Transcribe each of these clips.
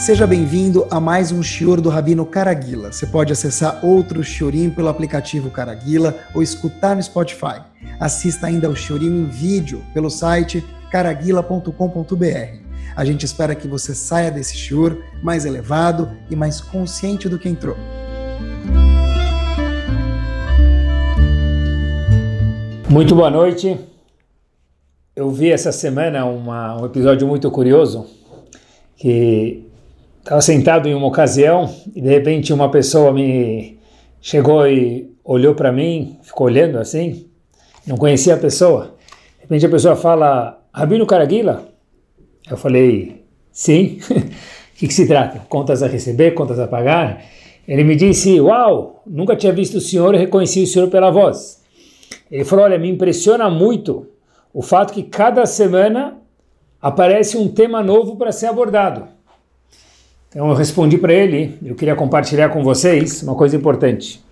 Seja bem-vindo a mais um Shior do Rabino Caraguila. Você pode acessar outro Shiorim pelo aplicativo Caraguila ou escutar no Spotify. Assista ainda ao Shiorim em vídeo pelo site caraguila.com.br. A gente espera que você saia desse Shior mais elevado e mais consciente do que entrou. Muito boa noite. Eu vi essa semana uma, um episódio muito curioso que estava sentado em uma ocasião e de repente uma pessoa me chegou e olhou para mim, ficou olhando assim, não conhecia a pessoa. De repente a pessoa fala, Rabino Caraguila? Eu falei, sim. O que, que se trata? Contas a receber, contas a pagar? Ele me disse, uau, nunca tinha visto o senhor e reconheci o senhor pela voz. Ele falou, olha, me impressiona muito o fato que cada semana aparece um tema novo para ser abordado. Então eu respondi para ele, eu queria compartilhar com vocês uma coisa importante.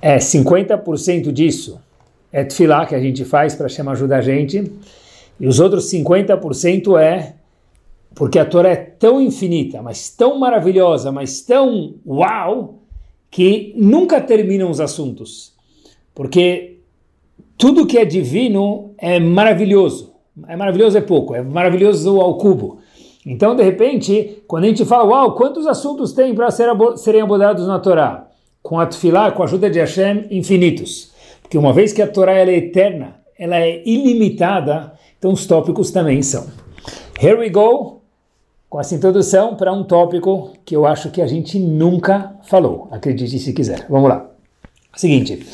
É 50% disso é tefilá que a gente faz para chamar ajuda a gente, e os outros 50% é porque a Torá é tão infinita, mas tão maravilhosa, mas tão uau, que nunca terminam os assuntos. Porque tudo que é divino é maravilhoso. É maravilhoso é pouco, é maravilhoso ao cubo. Então, de repente, quando a gente fala, uau, quantos assuntos tem para ser serem abordados na Torá? Com a Tfilá, com a ajuda de Hashem, infinitos. Porque uma vez que a Torá é eterna, ela é ilimitada, então os tópicos também são. Here we go, com essa introdução para um tópico que eu acho que a gente nunca falou. Acredite se quiser. Vamos lá. Seguinte,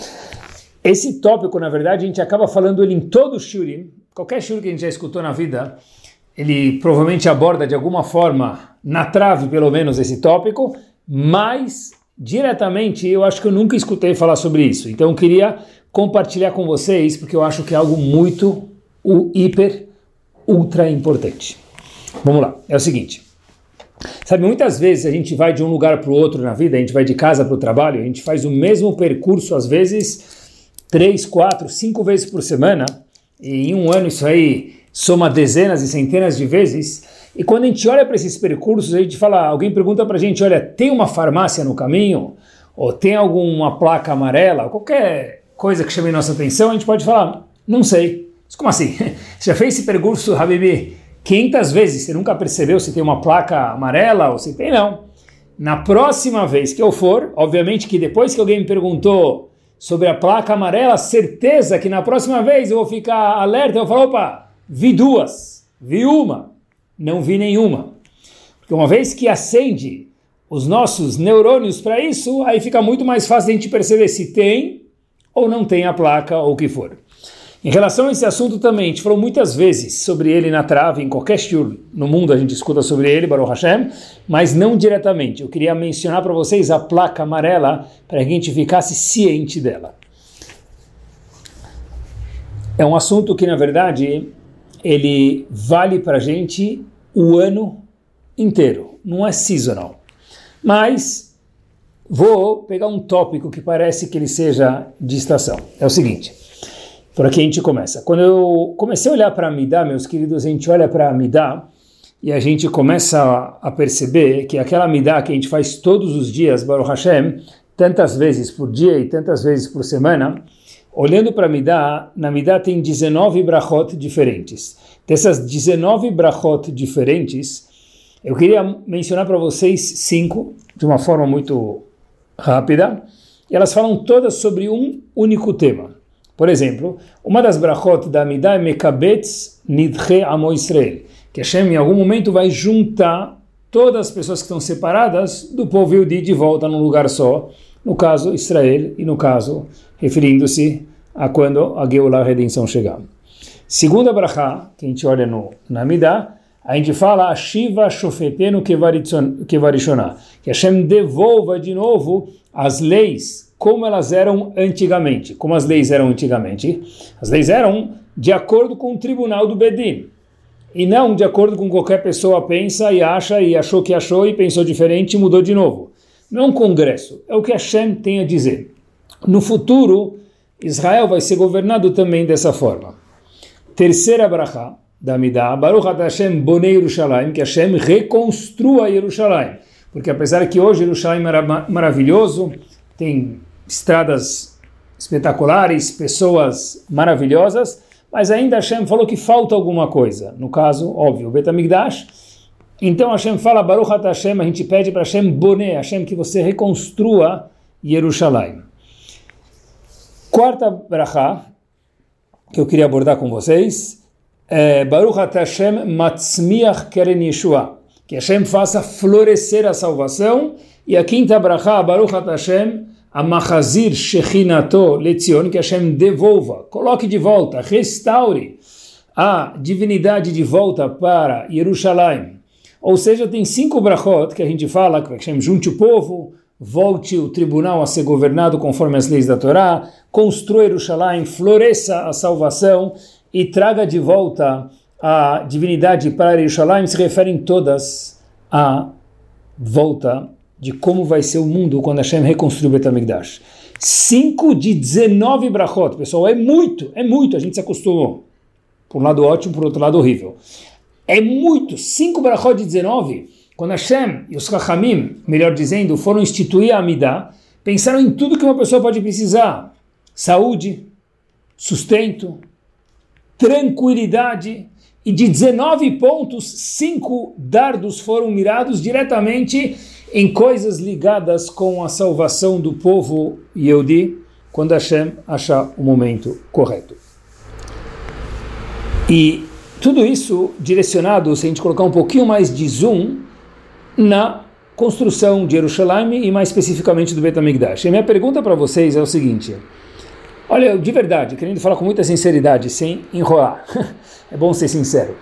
esse tópico, na verdade, a gente acaba falando ele em todo o Shurim, qualquer Shurim que a gente já escutou na vida, ele provavelmente aborda de alguma forma, na trave pelo menos, esse tópico, mas diretamente eu acho que eu nunca escutei falar sobre isso. Então eu queria compartilhar com vocês, porque eu acho que é algo muito o hiper, ultra importante. Vamos lá, é o seguinte. Sabe, muitas vezes a gente vai de um lugar para o outro na vida, a gente vai de casa para o trabalho, a gente faz o mesmo percurso, às vezes, três, quatro, cinco vezes por semana, e em um ano isso aí soma dezenas e centenas de vezes. E quando a gente olha para esses percursos, a gente fala, alguém pergunta para a gente, olha, tem uma farmácia no caminho? Ou tem alguma placa amarela? Qualquer coisa que chame nossa atenção, a gente pode falar, não sei. Mas como assim? Você já fez esse percurso, Habibi, 500 vezes, você nunca percebeu se tem uma placa amarela ou se tem, não. Na próxima vez que eu for, obviamente que depois que alguém me perguntou sobre a placa amarela, certeza que na próxima vez eu vou ficar alerta, eu vou falar, opa, vi duas, vi uma, não vi nenhuma. Porque uma vez que acende os nossos neurônios para isso, aí fica muito mais fácil a gente perceber se tem ou não tem a placa ou o que for. Em relação a esse assunto também, a gente falou muitas vezes sobre ele na trave, em qualquer shiur no mundo a gente escuta sobre ele, Baruch Hashem, mas não diretamente. Eu queria mencionar para vocês a placa amarela para que a gente ficasse ciente dela. É um assunto que, na verdade, ele vale para a gente o ano inteiro, não é seasonal. Mas vou pegar um tópico que parece que ele seja de estação. É o seguinte. Por aqui a gente começa. Quando eu comecei a olhar para a Midá, meus queridos, a gente olha para a Midá e a gente começa a perceber que aquela Midá que a gente faz todos os dias, Baruch Hashem, tantas vezes por dia e tantas vezes por semana, olhando para Midá, na Midá tem 19 brachot diferentes. Dessas 19 brachot diferentes, eu queria mencionar para vocês cinco, de uma forma muito rápida, e elas falam todas sobre um único tema. Por exemplo, uma das brachot da Amidah é Mekabetz Nidche Amo Israel, que Hashem em algum momento vai juntar todas as pessoas que estão separadas do povo Yudi de volta num lugar só, no caso Israel e no caso referindo-se a quando a Geulah, a redenção chegar. Segunda brachá, que a gente olha no, na Amidah, a gente fala Shiva Shofetenu Kevarishonah, que Hashem devolva de novo as leis como elas eram antigamente. Como as leis eram antigamente? As leis eram de acordo com o tribunal do Bedin. E não de acordo com qualquer pessoa pensa e acha e achou que achou e pensou diferente e mudou de novo. Não é um congresso, é o que Hashem tem a dizer. No futuro, Israel vai ser governado também dessa forma. Terceira brachá, da Midah, Baruch Hashem Bonei Yerushalayim, que Hashem reconstrua Yerushalayim. Porque apesar que hoje Yerushalayim era maravilhoso, tem estradas espetaculares, pessoas maravilhosas, mas ainda Hashem falou que falta alguma coisa. No caso, óbvio, Betamigdash. Então Hashem fala, Baruch Hashem, a gente pede para Hashem Boné, Hashem que você reconstrua Yerushalayim. Quarta brachá que eu queria abordar com vocês é Baruch Hashem Matzmiach Keren Yeshua, que Hashem faça florescer a salvação. E a quinta brachá, Baruch Hashem Amachazir Shechinato Lezion, que Hashem devolva, coloque de volta, restaure a divindade de volta para Jerusalém. Ou seja, tem cinco brachot que a gente fala, que Hashem junte o povo, volte o tribunal a ser governado conforme as leis da Torá, construa Jerusalém, floresça a salvação e traga de volta a divindade para Jerusalém, se referem todas à volta de como vai ser o mundo quando Hashem reconstruir o Betamigdash. 5 de 19 brachot, pessoal, é muito, é muito, a gente se acostumou. Por um lado ótimo, por outro lado horrível. É muito, 5 brachot de 19, quando Hashem e os Chachamim, melhor dizendo, foram instituir a Amidah, pensaram em tudo que uma pessoa pode precisar. Saúde, sustento, tranquilidade, e de 19 pontos, 5 dardos foram mirados diretamente em coisas ligadas com a salvação do povo Yehudi, quando Hashem achar o momento correto. E tudo isso direcionado, se a gente colocar um pouquinho mais de zoom, na construção de Jerusalém e mais especificamente do Bet HaMikdash. E minha pergunta para vocês é o seguinte, olha, de verdade, querendo falar com muita sinceridade, sem enrolar, é bom ser sincero.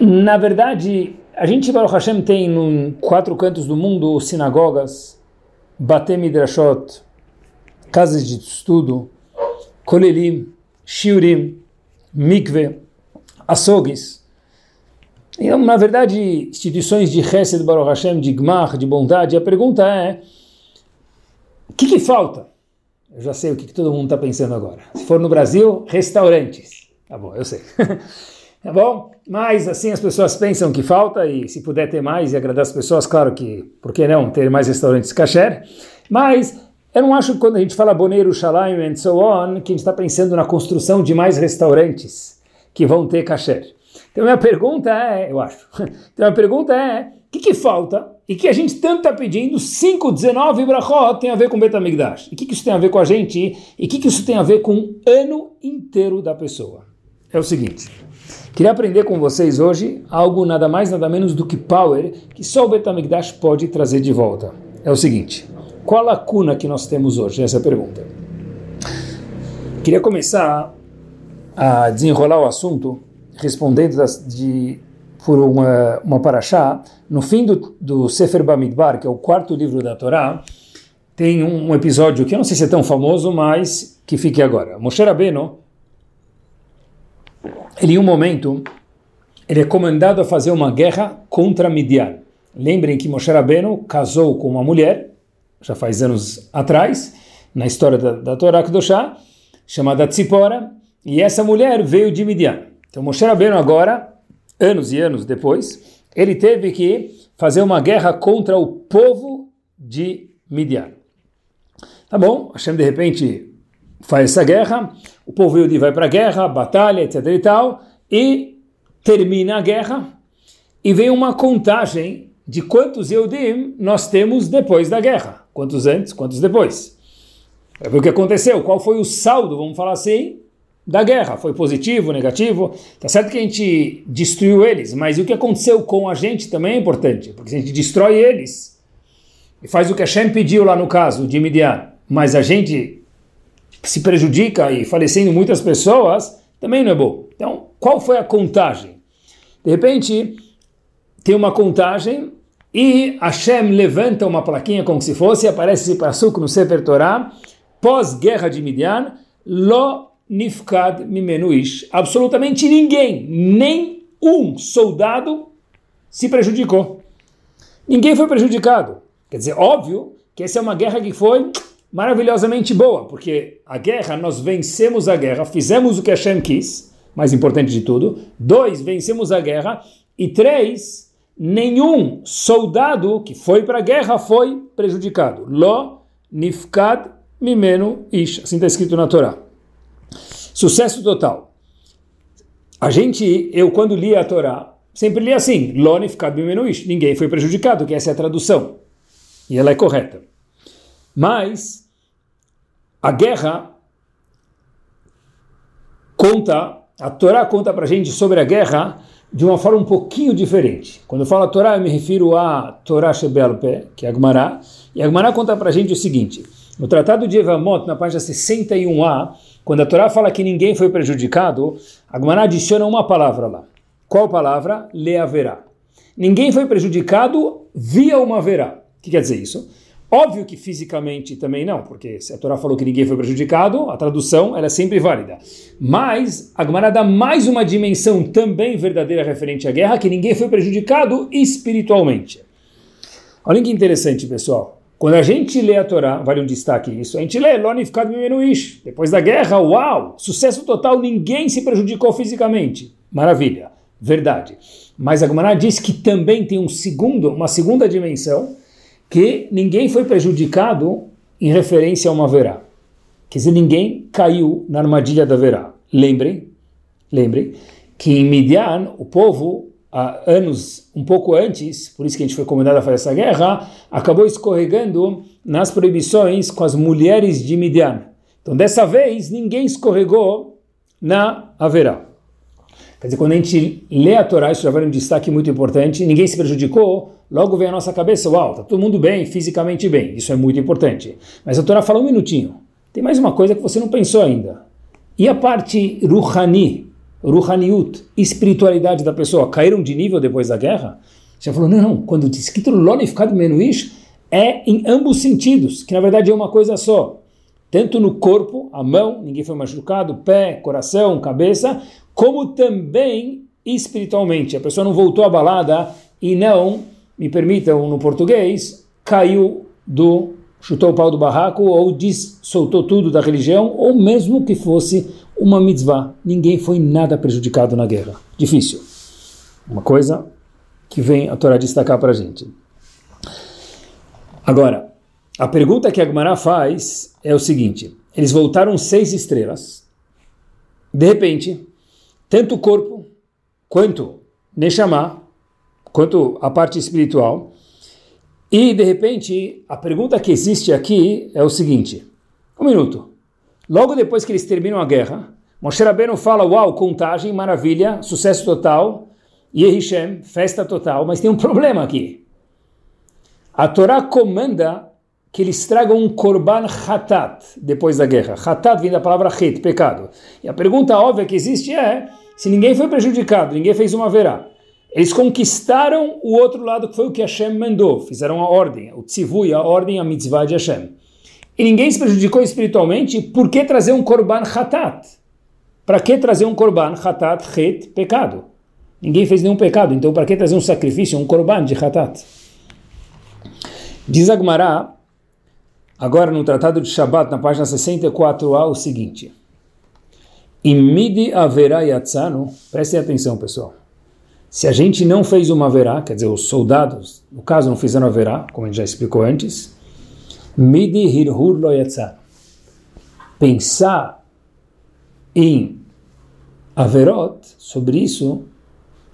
Na verdade, a gente, Baruch Hashem, tem em quatro cantos do mundo sinagogas, Batem Midrashot, casas de estudo, Kolelim, Shiurim, Mikve, açougues. Então, na verdade, instituições de Chesed Baruch Hashem, de Gmar, de bondade. A pergunta é, o que, que falta? Eu já sei o que, que todo mundo está pensando agora. Se for no Brasil, restaurantes. Tá bom, eu sei. Tá bom? Mas assim as pessoas pensam que falta e se puder ter mais e agradar as pessoas, claro que, por que não, ter mais restaurantes kasher. Mas eu não acho que quando a gente fala Boneiro, Shalim and so on, que a gente está pensando na construção de mais restaurantes que vão ter kasher. Então minha pergunta é, eu acho, então a pergunta é, o que, que falta e que a gente tanto está pedindo, 5, 19 brachot tem a ver com Betamigdash. E o que, que isso tem a ver com a gente e o que, que isso tem a ver com o ano inteiro da pessoa? É o seguinte, Queria aprender com vocês hoje algo nada mais nada menos do que power que só o Betamigdash pode trazer de volta. É o seguinte: qual a lacuna que nós temos hoje? Essa é a pergunta. Queria começar a desenrolar o assunto respondendo das, de, por uma, uma paraxá. No fim do, do Sefer Bamidbar, que é o quarto livro da Torá, tem um, um, episódio que eu não sei se é tão famoso, mas que fique agora. Moshe Rabbeinu ele em um momento, ele é comandado a fazer uma guerra contra Midian. Lembrem que Moshe Rabbeinu casou com uma mulher, já faz anos atrás, na história da, da Torá Kedoshá, chamada Tzipora, e essa mulher veio de Midian. Então Moshe Rabbeinu agora, anos e anos depois, ele teve que fazer uma guerra contra o povo de Midian. Tá bom, Hashem de repente faz essa guerra, o povo Yehudi vai para a guerra, batalha, etc e tal, e termina a guerra, e vem uma contagem de quantos Yehudim nós temos depois da guerra. Quantos antes, quantos depois. Ver o que aconteceu, qual foi o saldo, vamos falar assim, da guerra. Foi positivo, negativo? Tá certo que a gente destruiu eles, mas o que aconteceu com a gente também é importante, porque se a gente destrói eles e faz o que a Shem pediu lá no caso de Midian, mas a gente se prejudica e falecendo muitas pessoas, também não é bom. Então, qual foi a contagem? De repente, tem uma contagem e Hashem levanta uma plaquinha como se fosse, aparece esse passuco no Sefer Torah, pós-guerra de Midian, Lo Nifkad Mimenuish. Absolutamente ninguém, nem um soldado se prejudicou. Ninguém foi prejudicado. Quer dizer, óbvio que essa é uma guerra que foi maravilhosamente boa, porque a guerra, nós vencemos a guerra, fizemos o que Hashem quis, mais importante de tudo. Dois, vencemos a guerra. E três, nenhum soldado que foi para a guerra foi prejudicado. Lo nifkad mimenu ish. Assim está escrito na Torá. Sucesso total. A gente, eu quando li a Torá, sempre li assim, Lo nifkad mimenu ish. Ninguém foi prejudicado, que essa é a tradução. E ela é correta. Mas a guerra conta, a Torá conta para a gente sobre a guerra de uma forma um pouquinho diferente. Quando eu falo a Torá, eu me refiro a Torá Shebelpe, que é a Gemara, e a Gemara conta para a gente o seguinte, no Tratado de Evamot, na página 61a, quando a Torá fala que ninguém foi prejudicado, a Gemara adiciona uma palavra lá. Qual palavra? Leaverá. Ninguém foi prejudicado via uma verá. O que quer dizer isso? Óbvio que fisicamente também não, porque se a Torá falou que ninguém foi prejudicado, a tradução ela é sempre válida. Mas a Gemara dá mais uma dimensão também verdadeira referente à guerra, que ninguém foi prejudicado espiritualmente. Olha que interessante, pessoal. Quando a gente lê a Torá, vale um destaque isso, a gente lê Lonificado Menuish. Depois da guerra, uau, sucesso total, ninguém se prejudicou fisicamente. Maravilha, verdade. Mas a Gemara diz que também tem um segundo, uma segunda dimensão, que ninguém foi prejudicado em referência a uma verá. Quer dizer, ninguém caiu na armadilha da verá. Lembrem, lembrem que em Midian, o povo, há anos, um pouco antes, por isso que a gente foi convidado a fazer essa guerra, acabou escorregando nas proibições com as mulheres de Midian. Então, dessa vez, ninguém escorregou na Haverá. Quer dizer, quando a gente lê a Torá, isso já vale um destaque muito importante, ninguém se prejudicou, logo vem a nossa cabeça, uau, está todo mundo bem, fisicamente bem, isso é muito importante. Mas a Torá fala um minutinho, tem mais uma coisa que você não pensou ainda. E a parte ruhani, ruhaniut, espiritualidade da pessoa, caíram de nível depois da guerra? Você falou, não, quando diz escrito lonificado menuish, é em ambos sentidos, que na verdade é uma coisa só. Tanto no corpo, a mão, ninguém foi machucado, pé, coração, cabeça, como também espiritualmente. A pessoa não voltou à balada e não, me permitam no português, caiu do, chutou o pau do barraco ou diz, soltou tudo da religião, ou mesmo que fosse uma mitzvah. Ninguém foi nada prejudicado na guerra. Difícil. Uma coisa que vem a Torá destacar para a gente. Agora, a pergunta que a Gemara faz é o seguinte: eles voltaram seis estrelas. De repente, tanto o corpo quanto Neshama, quanto a parte espiritual. E, de repente, a pergunta que existe aqui é o seguinte: um minuto. Logo depois que eles terminam a guerra, Moshe Rabbeinu fala: Uau, contagem, maravilha, sucesso total, Yehishem, festa total, mas tem um problema aqui. A Torá comanda que eles tragam um korban hatat depois da guerra. Hatat vem da palavra het, pecado. E a pergunta óbvia que existe é, se ninguém foi prejudicado, ninguém fez uma verá, eles conquistaram o outro lado que foi o que Hashem mandou, fizeram a ordem, o tzivui, a ordem, a mitzvah de Hashem. E ninguém se prejudicou espiritualmente, por que trazer um korban hatat? Para que trazer um korban hatat, het, pecado? Ninguém fez nenhum pecado, então para que trazer um sacrifício, um korban de hatat? Diz Agmará, Agora, no Tratado de Shabat, na página 64a, o seguinte: Imidi haverá yatzano, prestem atenção, pessoal. Se a gente não fez uma verá, quer dizer, os soldados, no caso, não fizeram a verá, como a gente já explicou antes, midi hirhur lo yatzano. Pensar em averot, sobre isso,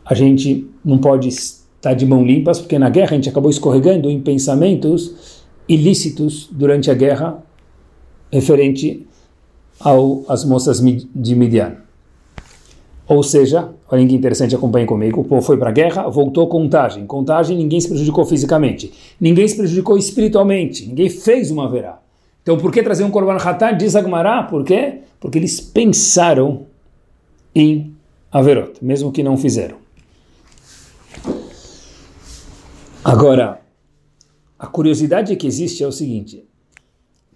a gente não pode estar de mão limpas, porque na guerra a gente acabou escorregando em pensamentos ilícitos durante a guerra referente às moças de Midian. Ou seja, olha que interessante, acompanhe comigo, o povo foi para a guerra, voltou contagem. Contagem, ninguém se prejudicou fisicamente, ninguém se prejudicou espiritualmente, ninguém fez uma verá. Então, por que trazer um Korban Hatan? Diz Agmará, por quê? Porque eles pensaram em Averot, mesmo que não fizeram. Agora, a curiosidade que existe é o seguinte,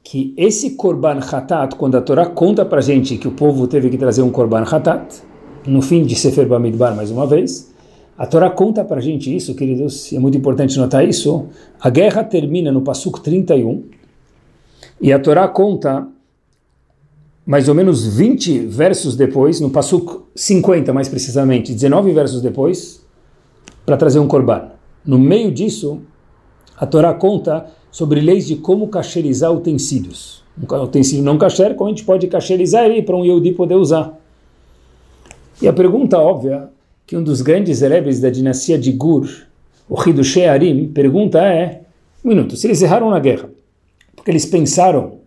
que esse Korban Hatat, quando a Torá conta para gente que o povo teve que trazer um Korban Hatat, no fim de Sefer Bamidbar mais uma vez, a Torá conta para gente isso, queridos, é muito importante notar isso, a guerra termina no Pasuk 31, e a Torá conta mais ou menos 20 versos depois, no Passuk 50 mais precisamente, 19 versos depois, para trazer um korban. No meio disso, a Torá conta sobre leis de como cacherizar utensílios. Um utensílio não kasher, como a gente pode cacherizar ele para um Yehudi poder usar. E a pergunta óbvia, que um dos grandes erebes da dinastia de Gur, o Hidu Shearim, pergunta é, um minuto, se eles erraram na guerra, porque eles pensaram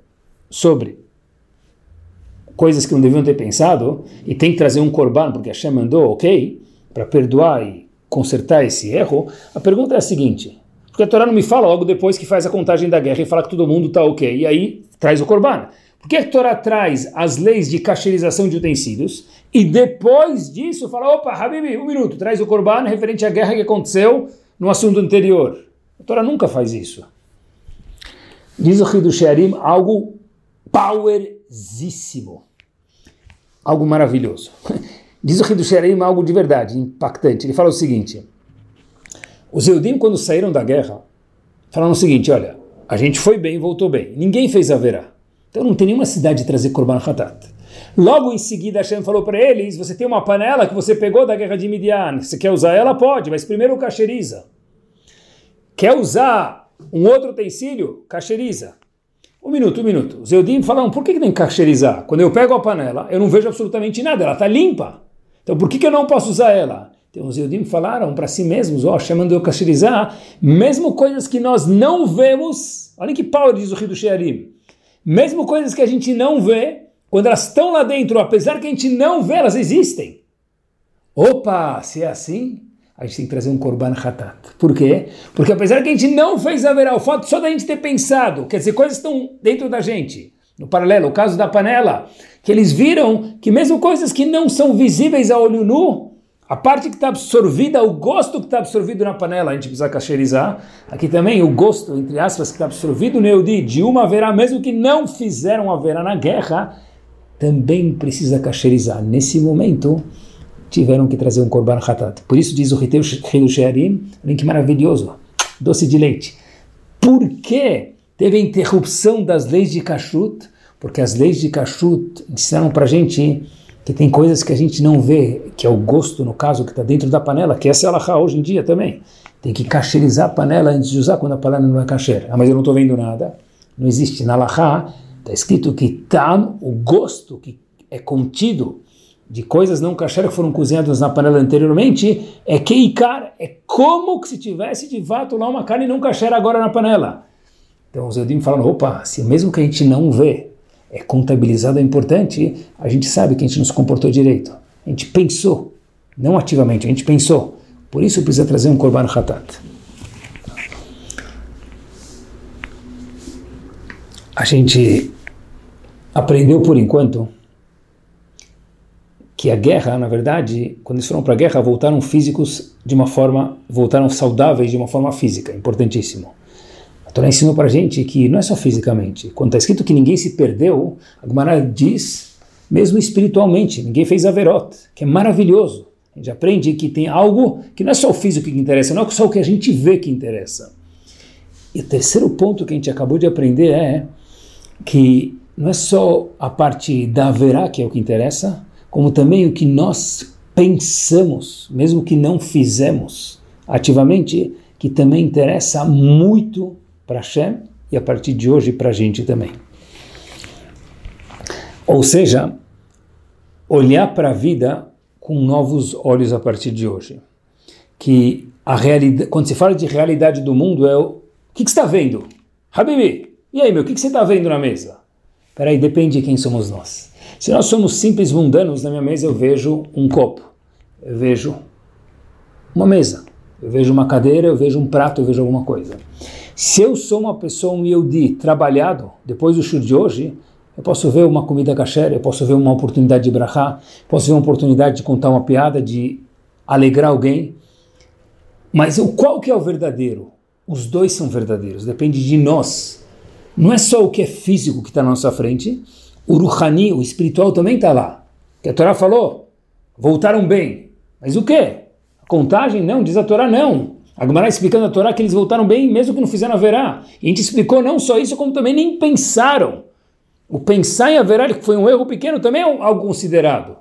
sobre coisas que não deviam ter pensado, e tem que trazer um korban, porque Hashem mandou, ok, para perdoar e consertar esse erro, a pergunta é a seguinte, porque a Torá não me fala logo depois que faz a contagem da guerra e fala que todo mundo está ok, e aí traz o korban. Por que a Torá traz as leis de cacherização de utensílios e depois disso fala, opa, Habibi, um minuto, traz o korban referente à guerra que aconteceu no assunto anterior. A Torá nunca faz isso. Diz o Hidu Shearim algo powerzíssimo algo maravilhoso. Diz o Hidu Sherim algo de verdade, impactante. Ele fala o seguinte: os Eudim, quando saíram da guerra, falaram o seguinte: olha, a gente foi bem, voltou bem. Ninguém fez a verá. Então não tem nenhuma cidade de trazer Korban Hatat. Logo em seguida, Hashem falou para eles: você tem uma panela que você pegou da guerra de Midian. Você quer usar ela? Pode, mas primeiro cacheriza. Quer usar um outro utensílio? Cacheriza. Um minuto, um minuto. Os Eudim falam, por que, que tem que cacherizar? Quando eu pego a panela, eu não vejo absolutamente nada, ela está limpa. Então por que, que eu não posso usar ela? Então os Eudim falaram para si mesmos, ó, oh, chamando eu cacherizar, mesmo coisas que nós não vemos, olha que power diz o Rio do Shearim, mesmo coisas que a gente não vê, quando elas estão lá dentro, apesar que a gente não vê, elas existem. Opa, se é assim, a gente tem que trazer um Korban Hatat. Por quê? Porque apesar que a gente não fez a verá, o fato só da gente ter pensado, quer dizer, coisas estão dentro da gente. No paralelo, o caso da panela, que eles viram que mesmo coisas que não são visíveis a olho nu, a parte que está absorvida, o gosto que está absorvido na panela, a gente precisa cacherizar. Aqui também o gosto, entre aspas, que está absorvido no Eudi, de uma verá, mesmo que não fizeram a verá na guerra, também precisa cacherizar. Nesse momento, tiveram que trazer um korban hatat. Por isso diz o Riteu Shearim, que maravilhoso, doce de leite. Por que teve interrupção das leis de kashrut? Porque as leis de kashrut ensinaram para gente que tem coisas que a gente não vê, que é o gosto, no caso, que está dentro da panela, que é a alahá hoje em dia também. Tem que cacherizar a panela antes de usar quando a panela não é kasher. Ah, mas eu não estou vendo nada. Não existe. Na alahá está escrito que tam, o gosto que é contido de coisas não kasher que foram cozinhadas na panela anteriormente, é keikar, é como que se tivesse de fato lá uma carne não kasher agora na panela. Então os Eudim falam, opa, se mesmo que a gente não vê, é contabilizado, é importante, a gente sabe que a gente não se comportou direito. A gente pensou, não ativamente, a gente pensou. Por isso precisa trazer um korban hatat. A gente aprendeu por enquanto que a guerra, na verdade, quando eles foram para a guerra, voltaram físicos de uma forma, voltaram saudáveis de uma forma física, importantíssimo. A Torá ensinou para a gente que não é só fisicamente. Quando está escrito que ninguém se perdeu, a Gemara diz, mesmo espiritualmente, ninguém fez averot, que é maravilhoso. A gente aprende que tem algo que não é só o físico que interessa, não é só o que a gente vê que interessa. E o terceiro ponto que a gente acabou de aprender é que não é só a parte da verá que é o que interessa, como também o que nós pensamos, mesmo que não fizemos ativamente, que também interessa muito para Hashem e a partir de hoje para a gente também. Ou seja, olhar para a vida com novos olhos a partir de hoje. Que a realidade, quando se fala de realidade do mundo, é o, o que, que você está vendo? Habibi, e aí meu, o que, que você está vendo na mesa? Peraí, depende de quem somos nós. Se nós somos simples mundanos, na minha mesa eu vejo um copo, eu vejo uma mesa, eu vejo uma cadeira, eu vejo um prato, eu vejo alguma coisa. Se eu sou uma pessoa, um Yehudi, trabalhado, depois do show de hoje, eu posso ver uma comida kasher, eu posso ver uma oportunidade de brachá, posso ver uma oportunidade de contar uma piada, de alegrar alguém. Mas o qual que é o verdadeiro? Os dois são verdadeiros, depende de nós. Não é só o que é físico que está na nossa frente, o Ruhani, o espiritual, também está lá. Que a Torá falou, voltaram bem. Mas o quê? A contagem? Não, diz a Torá não. A Gemara explicando a Torá que eles voltaram bem, mesmo que não fizeram a verá. E a gente explicou não só isso, como também nem pensaram. O pensar em haverá que foi um erro pequeno também é algo considerado.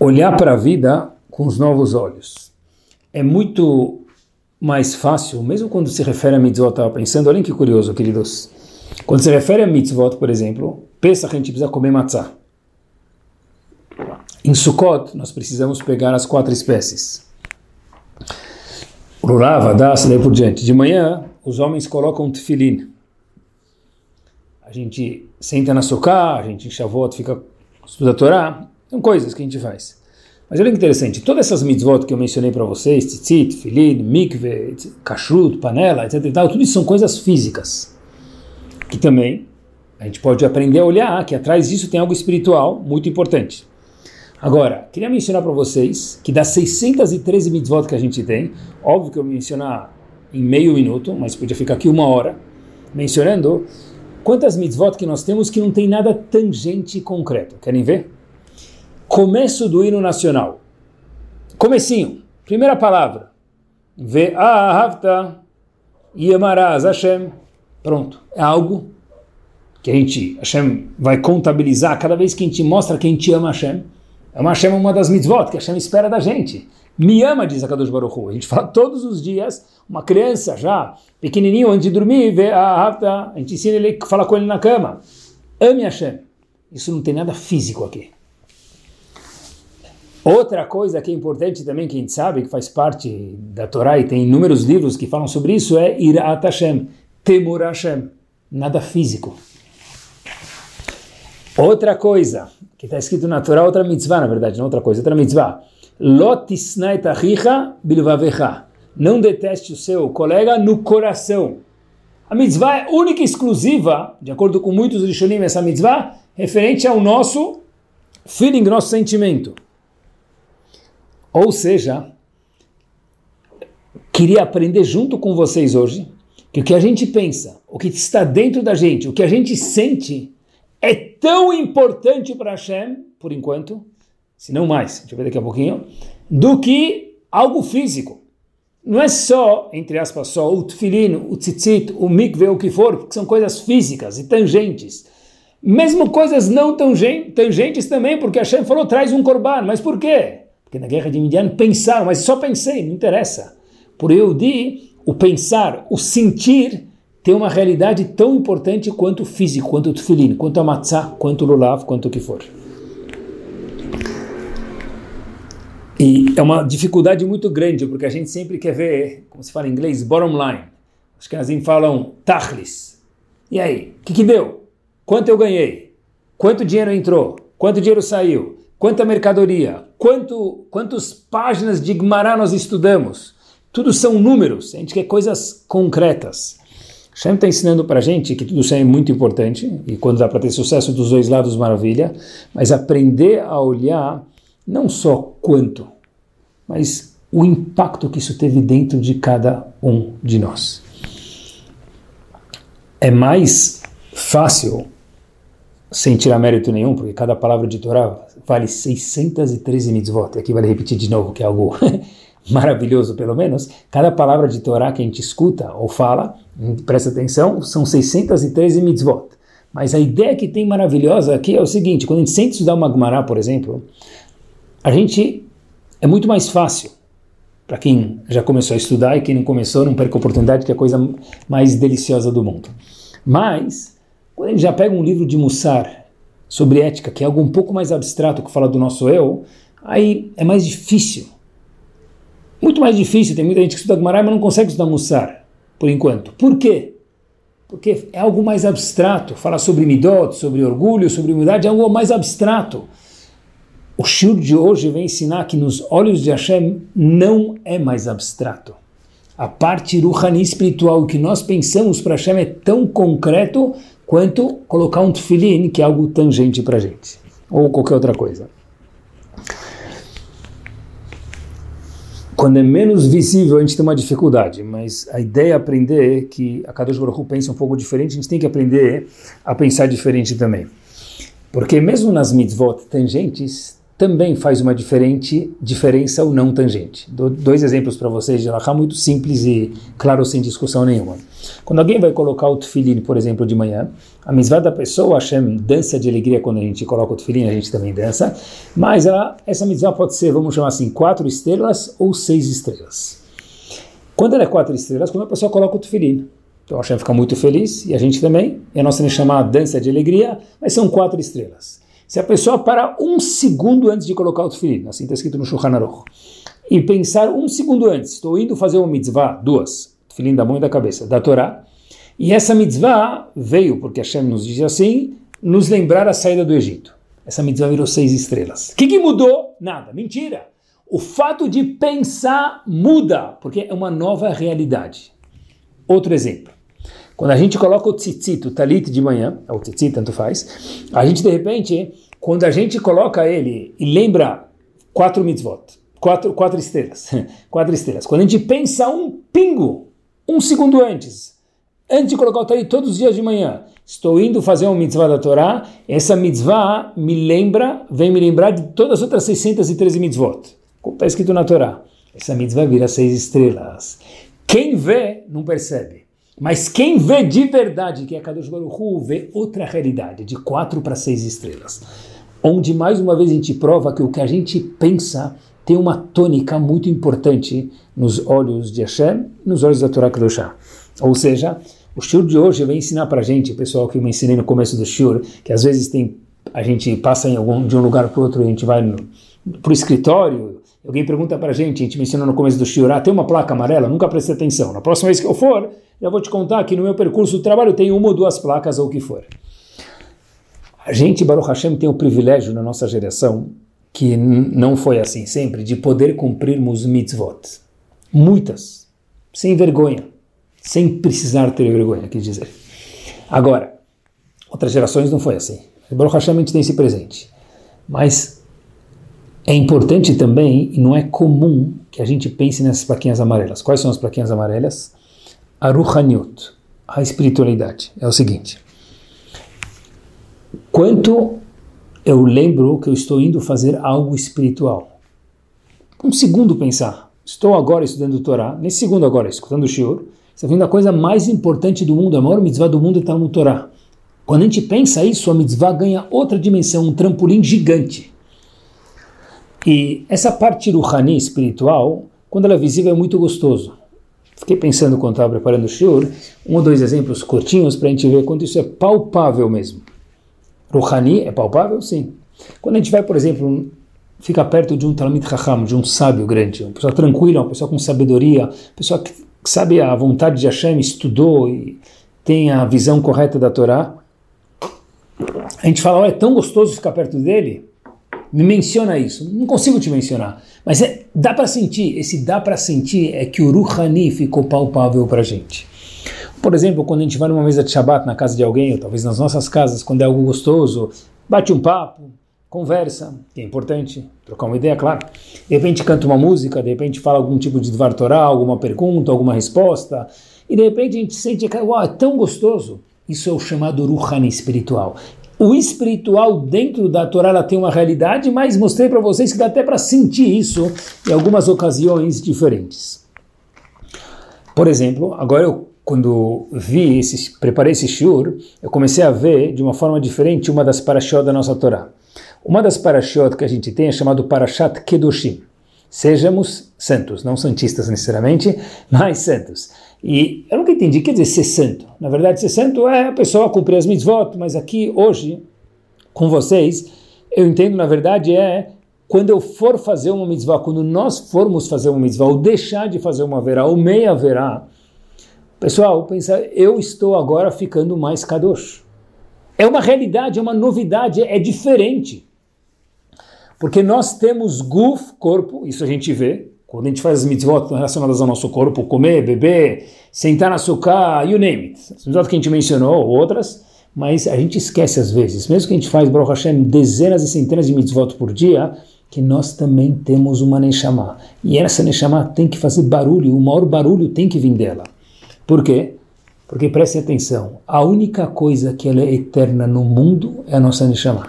Olhar para a vida com os novos olhos. É muito mais fácil, mesmo quando se refere a mitzvot, estava pensando, olhem que curioso, queridos. Quando se refere a mitzvot, por exemplo, pensa que a gente precisa comer matzah. Em Sukkot, nós precisamos pegar as quatro espécies. Rurava, das, daí por diante. De manhã, os homens colocam tefilin. A gente senta na Sukkah, a gente Shavuot fica estuda a Torá. São coisas que a gente faz. Mas olha que interessante, todas essas mitzvot que eu mencionei para vocês, tzitzit, filin, mikve, kashrut, panela, etc e tal, tudo isso são coisas físicas. Que também a gente pode aprender a olhar que atrás disso tem algo espiritual muito importante. Agora, queria mencionar para vocês que das 613 mitzvot que a gente tem, óbvio que eu vou mencionar em meio minuto, mas podia ficar aqui uma hora, mencionando quantas mitzvot que nós temos que não tem nada tangente concreto. Querem ver? Começo do hino nacional. Comecinho. Primeira palavra. Ve'ahavta yemaraz Hashem. Pronto. É algo que a gente, Hashem vai contabilizar cada vez que a gente mostra que a gente ama Hashem. É uma Hashem uma das mitzvot que Hashem espera da gente. Me ama, diz a Kadosh Baruch Hu. A gente fala todos os dias, uma criança já, pequenininho, antes de dormir, vê a a gente ensina ele, fala com ele na cama. Ame Hashem. Isso não tem nada físico aqui. Outra coisa que é importante também, que a gente sabe, que faz parte da Torá e tem inúmeros livros que falam sobre isso, é Irat Hashem, Temor Hashem, nada físico. Outra coisa, que está escrito na Torá, outra mitzvah, na verdade, não outra coisa, outra mitzvah. Lotisnait achicha bilvavecha. Não deteste o seu colega no coração. A mitzvah é única e exclusiva, de acordo com muitos rishonim, essa mitzvah, referente ao nosso feeling, nosso sentimento. Ou seja, queria aprender junto com vocês hoje que o que a gente pensa, o que está dentro da gente, o que a gente sente, é tão importante para Hashem, por enquanto, se não mais, a gente vai ver daqui a pouquinho, do que algo físico. Não é só, entre aspas, só o tefilin, o tzitzit, o mikve, o que for, porque são coisas físicas e tangentes. Mesmo coisas não tangentes também, porque Hashem falou, traz um korban. Mas por quê? Porque na guerra de Midian pensaram, mas só pensei, não interessa. Por eu di, o pensar, o sentir, tem uma realidade tão importante quanto o físico, quanto o tefilin, quanto a matzah, quanto o lulav, quanto o que for. E é uma dificuldade muito grande, porque a gente sempre quer ver, como se fala em inglês, bottom line. Os caras falam tachlis. E aí, o que, que deu? Quanto eu ganhei? Quanto dinheiro entrou? Quanto dinheiro saiu? Quanta mercadoria, quanto, quantas páginas de Gmará nós estudamos. Tudo são números, a gente quer coisas concretas. Shem está ensinando para a gente que tudo isso é muito importante, e quando dá para ter sucesso dos dois lados, maravilha, mas aprender a olhar não só quanto, mas o impacto que isso teve dentro de cada um de nós. É mais fácil sem tirar mérito nenhum, porque cada palavra de Torá vale 613 mitzvot. Aqui vale repetir de novo, que é algo maravilhoso, pelo menos. Cada palavra de Torá que a gente escuta ou fala, presta atenção, são 613 mitzvot. Mas a ideia que tem maravilhosa aqui é o seguinte: quando a gente sente estudar uma Gemara, por exemplo, a gente é muito mais fácil para quem já começou a estudar e quem não começou, não perca a oportunidade, que é a coisa mais deliciosa do mundo. Mas quando a gente já pega um livro de Mussar sobre ética, que é algo um pouco mais abstrato que fala do nosso eu, aí é mais difícil. Muito mais difícil. Tem muita gente que estuda Gemara, mas não consegue estudar Mussar, por enquanto. Por quê? Porque é algo mais abstrato. Fala sobre Midot, sobre orgulho, sobre humildade, é algo mais abstrato. O Shur de hoje vem ensinar que nos olhos de Hashem não é mais abstrato. A parte Ruhani espiritual que nós pensamos para Hashem é tão concreto quanto colocar um tefilin, que é algo tangente para a gente, ou qualquer outra coisa. Quando é menos visível, a gente tem uma dificuldade, mas a ideia é aprender que a Kadosh Baruch pensa um pouco diferente, a gente tem que aprender a pensar diferente também. Porque mesmo nas mitzvot tangentes, também faz uma diferente diferença ou não tangente. Dois exemplos para vocês de Laha muito simples e claro, sem discussão nenhuma. Quando alguém vai colocar o tefilim, por exemplo, de manhã, a mitzvah da pessoa, Hashem dança de alegria quando a gente coloca o tefilim, a gente também dança, mas ela, essa mitzvah pode ser, vamos chamar assim, quatro estrelas ou seis estrelas. Quando ela é quatro estrelas, quando a pessoa coloca o tefilim, então Hashem fica muito feliz, e a gente também, e a nossa chamar dança de alegria, mas são quatro estrelas. Se a pessoa parar um segundo antes de colocar o tefilim, assim está escrito no Shulchan Aruch, e pensar um segundo antes, estou indo fazer uma mitzvah, duas, tefilim da mão e da cabeça, da Torá, e essa mitzvah veio, porque Hashem nos diz assim, nos lembrar a saída do Egito. Essa mitzvah virou seis estrelas. O que, que mudou? Nada, mentira. O fato de pensar muda, porque é uma nova realidade. Outro exemplo. Quando a gente coloca o tzitzit, o talit de manhã, ou tzitzit, tanto faz, a gente de repente, quando a gente coloca ele e lembra quatro mitzvot, quatro, quatro estrelas, quatro estrelas, quando a gente pensa um pingo, um segundo antes, antes de colocar o talit todos os dias de manhã, estou indo fazer uma mitzvah da Torá, essa mitzvah me lembra, vem me lembrar de todas as outras 613 mitzvot, como está escrito na Torá. Essa mitzvah vira seis estrelas. Quem vê, não percebe. Mas quem vê de verdade que é Kadosh Baruch Hu, vê outra realidade, de quatro para seis estrelas. Onde mais uma vez a gente prova que o que a gente pensa tem uma tônica muito importante nos olhos de Hashem nos olhos da Torá Kadoshá. Ou seja, o Shur de hoje vai ensinar para a gente, pessoal que eu me ensinei no começo do Shur, que às vezes tem, a gente passa em algum, de um lugar para outro, a gente vai para o escritório, alguém pergunta para a gente, a gente me ensinou no começo do Shur, ah, tem uma placa amarela? Nunca prestei atenção. Na próxima vez que eu for, já vou te contar que no meu percurso do trabalho tem uma ou duas placas ou o que for. A gente, Baruch Hashem, tem o privilégio na nossa geração, que não foi assim sempre, de poder cumprirmos mitzvot. Muitas. Sem vergonha. Sem precisar ter vergonha, quer dizer. Agora, outras gerações não foi assim. Baruch Hashem a gente tem esse presente. Mas é importante também, e não é comum, que a gente pense nessas plaquinhas amarelas. Quais são as plaquinhas amarelas? a Ruhaniut, a espiritualidade. É o seguinte: quanto eu lembro que eu estou indo fazer algo espiritual. Um segundo pensar, estou agora estudando Torá, nesse segundo agora, escutando o Shiur, está vendo a coisa mais importante do mundo, a maior mitzvah do mundo está no Torá. Quando a gente pensa isso, a mitzvah ganha outra dimensão, um trampolim gigante. E essa parte ruhani espiritual, quando ela é visível, é muito gostoso. Fiquei pensando quando estava preparando o shiur, um ou dois exemplos curtinhos para a gente ver quanto isso é palpável mesmo. Rouhani é palpável? Sim. Quando a gente vai, por exemplo, fica perto de um Talmud Raham, de um sábio grande, uma pessoa tranquila, uma pessoa com sabedoria, uma pessoa que sabe a vontade de Hashem, estudou e tem a visão correta da Torá, a gente fala, olha, é tão gostoso ficar perto dele, me menciona isso. Não consigo te mencionar. Mas é, dá para sentir. Esse dá para sentir é que o Ruhani ficou palpável para gente. Por exemplo, quando a gente vai numa mesa de Shabbat na casa de alguém, ou talvez nas nossas casas, quando é algo gostoso, bate um papo, conversa, que é importante, trocar uma ideia, claro. De repente canta uma música, de repente fala algum tipo de Dvar Torah, alguma pergunta, alguma resposta, e de repente a gente sente uau, é tão gostoso. Isso é o chamado Ruhani espiritual o espiritual dentro da Torá ela tem uma realidade, mas mostrei para vocês que dá até para sentir isso em algumas ocasiões diferentes. Por exemplo, agora eu quando vi esse, preparei esse shiur, eu comecei a ver de uma forma diferente uma das parashot da nossa Torá. Uma das parashot que a gente tem é chamado Parashat Kedoshim. Sejamos santos, não santistas necessariamente, mas santos. E eu nunca entendi, quer dizer ser santo. Na verdade, ser santo é a pessoa cumprir as mitzvot, mas aqui, hoje, com vocês, eu entendo, na verdade, é quando eu for fazer uma mitzvah, quando nós formos fazer uma mitzvah, ou deixar de fazer uma verá, ou meia verá, pessoal, pensa, eu estou agora ficando mais kadosh. É uma realidade, é uma novidade, é diferente. Porque nós temos guf, corpo, isso a gente vê, quando a gente faz as mitzvot relacionadas ao nosso corpo, comer, beber, sentar na suká, you name it. As mitzvot que a gente mencionou, outras, mas a gente esquece às vezes, mesmo que a gente faz, Baruch Hashem, dezenas e centenas de mitzvot por dia, que nós também temos uma Neshama. E essa Neshama tem que fazer barulho, o maior barulho tem que vir dela. Por quê? Porque preste atenção, a única coisa que ela é eterna no mundo é a nossa Neshama.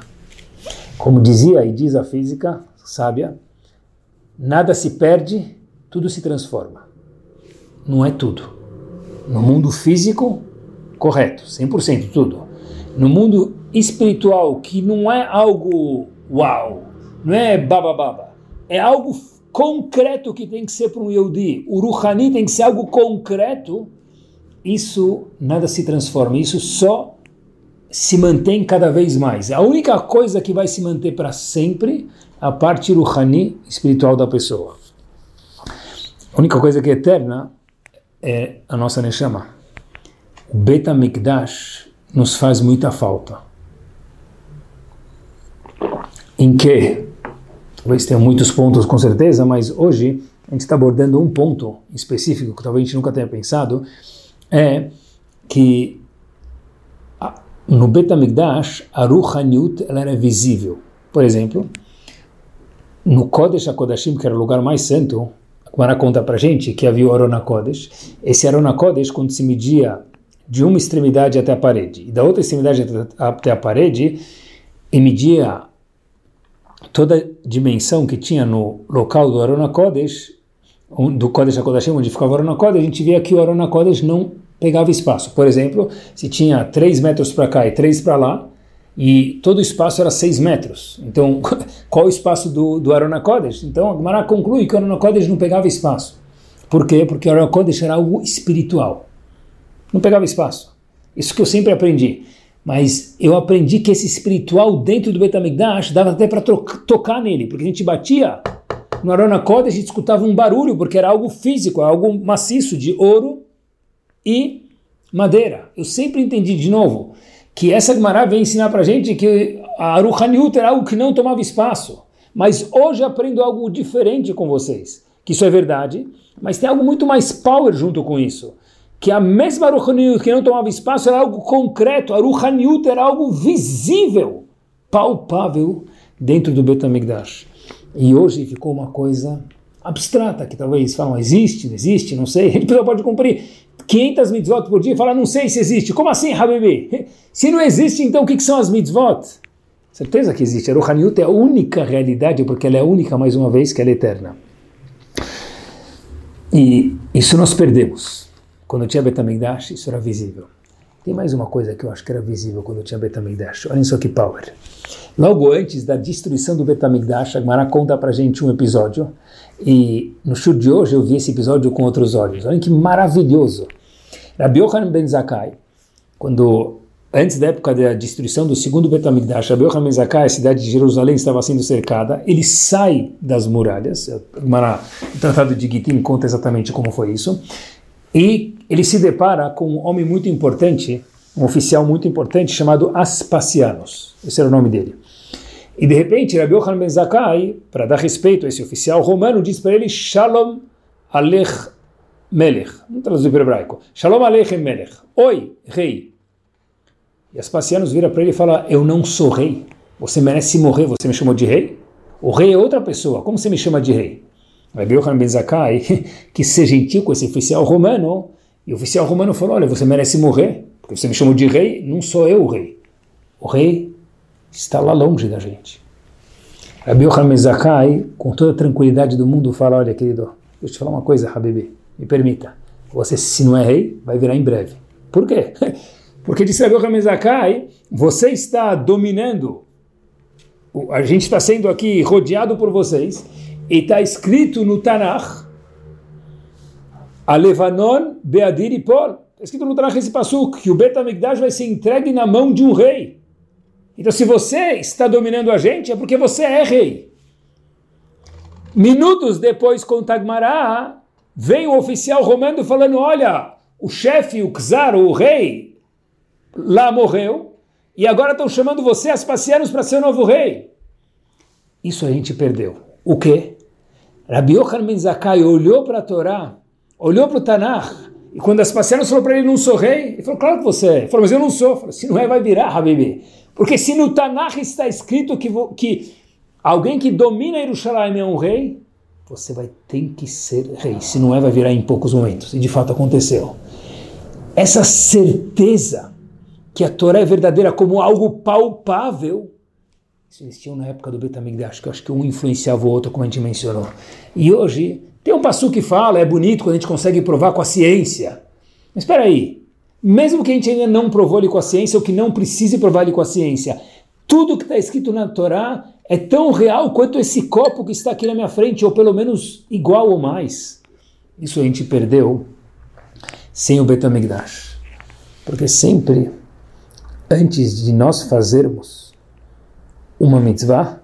Como dizia e diz a física sábia, nada se perde, tudo se transforma. Não é tudo. No mundo físico, correto, 100% tudo. No mundo espiritual, que não é algo uau, não é baba baba, é algo concreto que tem que ser para um Yehudi. O Ruhani tem que ser algo concreto. Isso nada se transforma, isso só se mantém cada vez mais. A única coisa que vai se manter para sempre a parte Ruhani espiritual da pessoa. A única coisa que é eterna é a nossa Neshama. O Beta Mikdash nos faz muita falta. Em que? Talvez tenha muitos pontos com certeza, mas hoje a gente está abordando um ponto específico que talvez a gente nunca tenha pensado, é que no Betamigdash a Ruhaniut ela era visível. Por exemplo, no Kodesh HaKodashim, que era o lugar mais santo, a Kumara conta para gente que havia o Arona Kodesh. Esse Arona Kodesh, quando se media de uma extremidade até a parede e da outra extremidade até a parede, e media toda a dimensão que tinha no local do Arona Kodesh, do Kodesh HaKodashim, onde ficava o Arona Kodesh, a gente via que o Arona Kodesh não pegava espaço. Por exemplo, se tinha 3 metros para cá e 3 para lá, e todo o espaço era 6 metros. Então, qual o espaço do, do Arona Kodesh? Então, a conclui que o Arona Kodesh não pegava espaço. Por quê? Porque o Arona Kodesh era algo espiritual. Não pegava espaço. Isso que eu sempre aprendi. Mas eu aprendi que esse espiritual dentro do Betamigdash dava até para tocar nele, porque a gente batia no Arona Kodesh, gente escutava um barulho, porque era algo físico, algo maciço de ouro e madeira. Eu sempre entendi, de novo, que essa Gemara vem ensinar para a gente que a Aruhaniut era algo que não tomava espaço. Mas hoje aprendo algo diferente com vocês, que isso é verdade, mas tem algo muito mais power junto com isso. Que a mesma Aruhaniut que não tomava espaço era algo concreto, a Aruhaniut era algo visível, palpável dentro do Betamigdash. E hoje ficou uma coisa abstrata, que talvez falam, existe, não existe, não sei, a gente pode cumprir. 500 mitzvot por dia e fala, não sei se existe. Como assim, Habibi? Se não existe, então o que, que são as mitzvot? Certeza que existe. A Ruhaniut é a única realidade, porque ela é única, mais uma vez, que ela é eterna. E isso nós perdemos. Quando tinha Betamigdash, isso era visível. Tem mais uma coisa que eu acho que era visível quando tinha Betamigdash. Olhem só que power. Logo antes da destruição do Betamigdash, a Gemara conta pra gente um episódio. E no show de hoje eu vi esse episódio com outros olhos. Olhem que maravilhoso. Rabbi Yochanan ben Zakkai, quando antes da época da destruição do segundo Betamigdash, Rabbi Yochanan ben Zakkai, a cidade de Jerusalém estava sendo cercada, ele sai das muralhas, o Tratado de Gitim conta exatamente como foi isso, e ele se depara com um homem muito importante, um oficial muito importante chamado Aspasianos, esse era o nome dele. E de repente, Rabbi Yochanan ben Zakkai, para dar respeito a esse oficial romano, diz para ele, Shalom Alech Melech. Vamos traduzir para o hebraico. Shalom Aleichem Melech. Oi, rei. E Aspasianos vira para ele e fala: Eu não sou rei. Você merece morrer. Você me chamou de rei? O rei é outra pessoa. Como você me chama de rei? Rabbi Yochanan Ben Zakkai que ser gentil com esse oficial romano. E o oficial romano falou: Olha, você merece morrer. Porque você me chamou de rei. Não sou eu o rei. O rei está lá longe da gente. Rabbi Yochanan Ben Zakkai, com toda a tranquilidade do mundo, fala: Olha, querido, deixa eu te falar uma coisa, Habibi me permita, você se não é rei, vai virar em breve. Por quê? Porque disse Rabbi Hamizakai, você está dominando, a gente está sendo aqui rodeado por vocês, e está escrito no Tanakh, a Levanon Beadir e Pol, está escrito no Tanakh esse passuco, que o Betamigdash vai ser entregue na mão de um rei. Então se você está dominando a gente, é porque você é rei. Minutos depois, com Tagmará, vem o oficial romano falando: olha, o chefe, o czar, o rei, lá morreu, e agora estão chamando você, Aspasianos, para ser o novo rei. Isso a gente perdeu. O quê? Rabi Yochanan Ben Zakkai olhou para a Torá, olhou para o Tanakh, e quando Aspasianos falou para ele, não sou rei, ele falou, claro que você é. Ele falou, mas eu não sou. Falou, se não é, vai virar, Habibi. Porque se no Tanakh está escrito que, que alguém que domina Jerusalém é um rei, você vai ter que ser rei, se não é, vai virar em poucos momentos. E de fato aconteceu. Essa certeza que a Torá é verdadeira como algo palpável Isso existia na época do Betamigdash, que eu acho que um influenciava o outro, como a gente mencionou. E hoje, tem um passo que fala, é bonito quando a gente consegue provar com a ciência. Mas espera aí, mesmo que a gente ainda não provou ele com a ciência, ou que não precise provar ele com a ciência, tudo que está escrito na Torá é tão real quanto esse copo que está aqui na minha frente, ou pelo menos igual ou mais. Isso a gente perdeu sem o Betamigdash. Porque sempre, antes de nós fazermos uma mitzvah,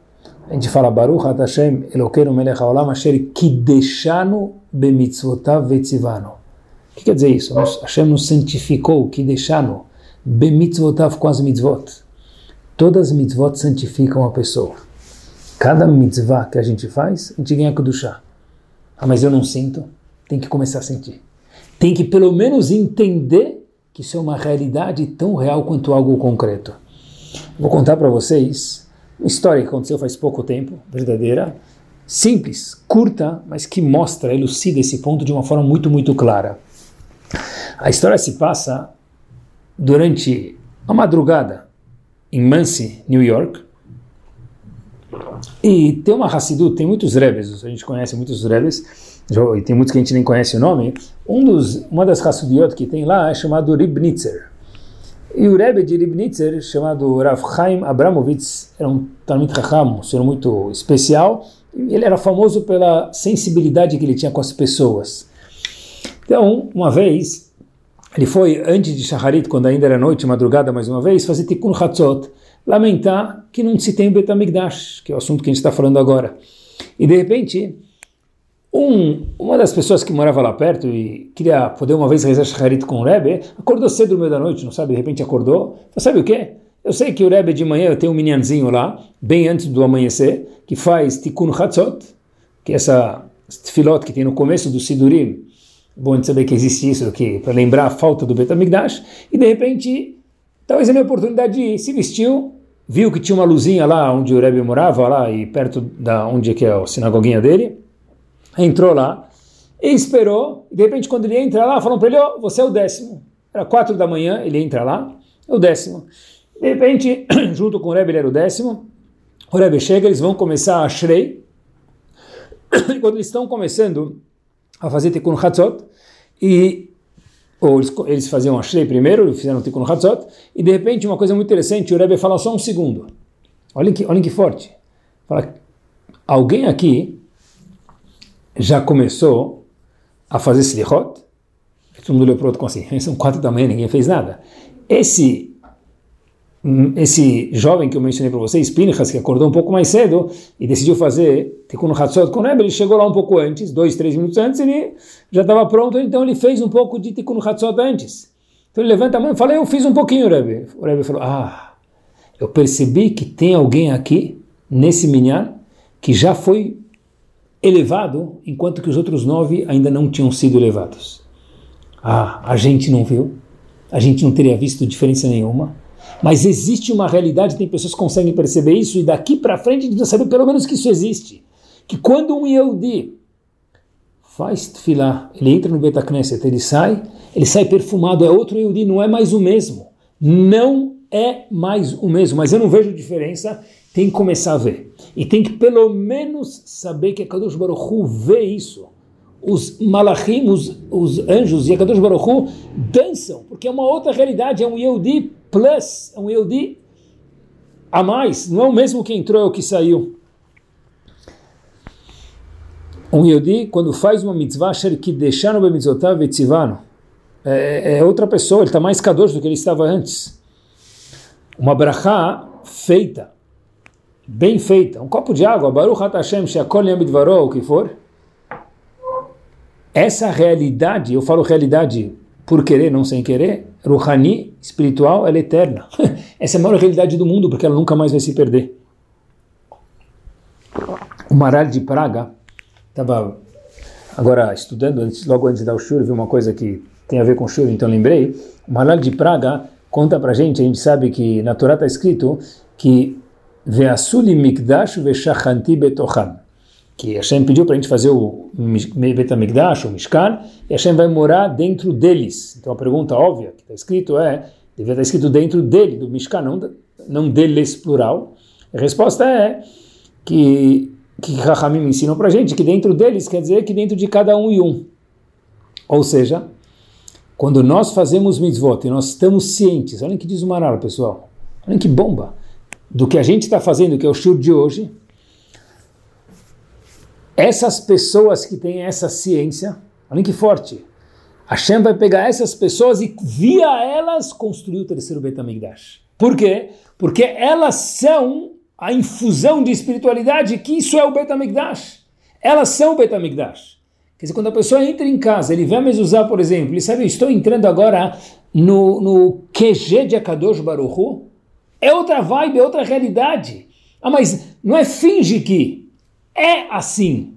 a gente fala Baruch Hashem Elokeinu Melech Haolam Asher Kideshanu Bemitzvotav Vetzivanu. O que quer dizer isso? Hashem nos santificou, Kideshanu Bemitzvotav com as mitzvot. Todas as mitzvot santificam a pessoa. Cada mitzvah que a gente faz, a gente ganha Kudushá. Ah, mas eu não sinto. Tem que começar a sentir. Tem que pelo menos entender que isso é uma realidade tão real quanto algo concreto. Vou contar para vocês uma história que aconteceu faz pouco tempo, verdadeira, simples, curta, mas que mostra, elucida esse ponto de uma forma muito, muito clara. A história se passa durante a madrugada em Muncie, New York. E tem uma Hassidut, tem muitos Rebes, a gente conhece muitos Rebes, e tem muitos que a gente nem conhece o nome. Um dos, uma das Hassidiot que tem lá é chamado Ribnitzer. E o Rebbe de Ribnitzer, chamado Rav Chaim Abramovitz, era um Talmud Chacham, um senhor muito especial. Ele era famoso pela sensibilidade que ele tinha com as pessoas. Então, uma vez, ele foi, antes de Shacharit, quando ainda era noite, madrugada mais uma vez, fazer Tikkun Hatzot, lamentar que não se tem Betamigdash, que é o assunto que a gente está falando agora. E de repente, um, uma das pessoas que morava lá perto e queria poder uma vez rezar Shacharit com o Rebbe, acordou cedo no meio da noite, não sabe, de repente acordou, falou, sabe o quê? Eu sei que o Rebbe de manhã tem um minyanzinho lá, bem antes do amanhecer, que faz Tikkun Hatzot, que é essa tefilot que tem no começo do Sidurim, bom de saber que existe isso aqui, para lembrar a falta do Betamigdash, e de repente, talvez a minha oportunidade de ir, se vestiu, viu que tinha uma luzinha lá onde o Rebbe morava, lá e perto da onde é que é a sinagoguinha dele, entrou lá, e esperou, e de repente quando ele entra lá, falam para ele, oh, você é o décimo, era quatro da manhã, ele entra lá, é o décimo, de repente, junto com o Rebbe ele era o décimo, o Rebbe chega, eles vão começar a Shrei, quando eles estão começando a fazer Tikkun Hatzot, e ou eles, eles faziam Ashrei primeiro, fizeram Tikkun Hatzot, e de repente uma coisa muito interessante, o Rebbe fala só um segundo. Olhem que, olhem que forte. Fala, alguém aqui já começou a fazer Slichot? Todo mundo olhou para o outro com assim, são quatro da manhã, ninguém fez nada. Esse esse jovem que eu mencionei para vocês, Pinchas, que acordou um pouco mais cedo e decidiu fazer Tikkun Hatzot com Rebbe, ele chegou lá um pouco antes, dois, três minutos antes, ele já estava pronto, então ele fez um pouco de Tikkun Hatzot antes. Então ele levanta a mão e fala, eu fiz um pouquinho, Rebbe. O Rebbe falou, ah, eu percebi que tem alguém aqui, nesse minyan, que já foi elevado, enquanto que os outros nove ainda não tinham sido elevados. Ah, a gente não viu, a gente não teria visto diferença nenhuma. Mas existe uma realidade, tem pessoas que conseguem perceber isso, e daqui para frente a gente precisa saber pelo menos que isso existe. Que quando um Yehudi faz tefilá, ele entra no Betacneset, ele sai, ele sai perfumado, é outro Yehudi, não é mais o mesmo. Não é mais o mesmo, mas eu não vejo diferença, tem que começar a ver. E tem que pelo menos saber que a Kadosh Baruch Hu vê isso. Os malachim, os, os anjos e a Kadosh Baruch Hu dançam, porque é uma outra realidade, é um Yehudi plus, é um Yehudi a mais, não é o mesmo que entrou, é o que saiu. Um Yehudi, quando faz uma mitzvah, que deixar no bemitzvotav etzivano, é, é outra pessoa, ele está mais kadosh do que ele estava antes. Uma brachá feita, bem feita, um copo de água, Baruch HaTashem, Sheakol Yamidvaro, o que for. Essa realidade, eu falo realidade por querer, não sem querer, Ruhani, espiritual, ela é eterna. Essa é a maior realidade do mundo, porque ela nunca mais vai se perder. O Maral de Praga estava agora estudando, antes, logo antes de dar o shur, vi uma coisa que tem a ver com o shur, então lembrei. O Maral de Praga conta pra gente, a gente sabe que na Torá está escrito que Ve'asuli mikdash ve'shachanti betocham que Hashem pediu para a gente fazer o Betamigdash, o Mishkan, e Hashem vai morar dentro deles. Então a pergunta óbvia que está escrito é, devia estar escrito dentro dele, do Mishkan, não, não deles plural. A resposta é que que Rahamim ensinam para gente que dentro deles quer dizer que dentro de cada um e um. Ou seja, quando nós fazemos mitzvot e nós estamos cientes, olhem que diz o Maral, pessoal, olhem que bomba, do que a gente está fazendo, que é o shur de hoje, essas pessoas que têm essa ciência, olhem que forte, Hashem vai pegar essas pessoas e via elas construir o terceiro Betamigdash. Por quê? Porque elas são a infusão de espiritualidade que isso é o Betamigdash. Elas são o Betamigdash. Quer dizer, quando a pessoa entra em casa, ele vai usar, por exemplo, ele sabe, estou entrando agora no, no QG de Akadosh Baruchu, é outra vibe, é outra realidade. Ah, mas não é finge que, é assim.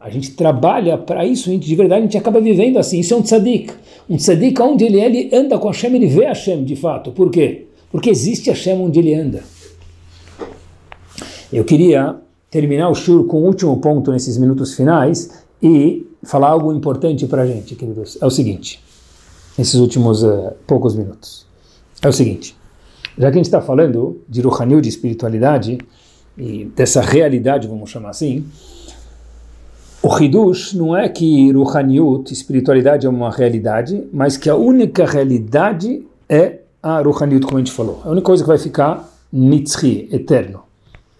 A gente trabalha para isso, a gente, de verdade a gente acaba vivendo assim. Isso é um tzadik. Um tzadik onde ele, ele anda com Hashem, ele vê Hashem de fato. Por quê? Porque existe Hashem onde ele anda. Eu queria terminar o shur com o último ponto nesses minutos finais e falar algo importante para a gente, queridos. É o seguinte, nesses últimos uh, poucos minutos. É o seguinte, já que a gente está falando de Ruhanil, de espiritualidade, e dessa realidade, vamos chamar assim, o Hidush não é que Ruhaniut, espiritualidade, é uma realidade, mas que a única realidade é a Ruhaniut, como a gente falou. A única coisa que vai ficar Nitzri, eterno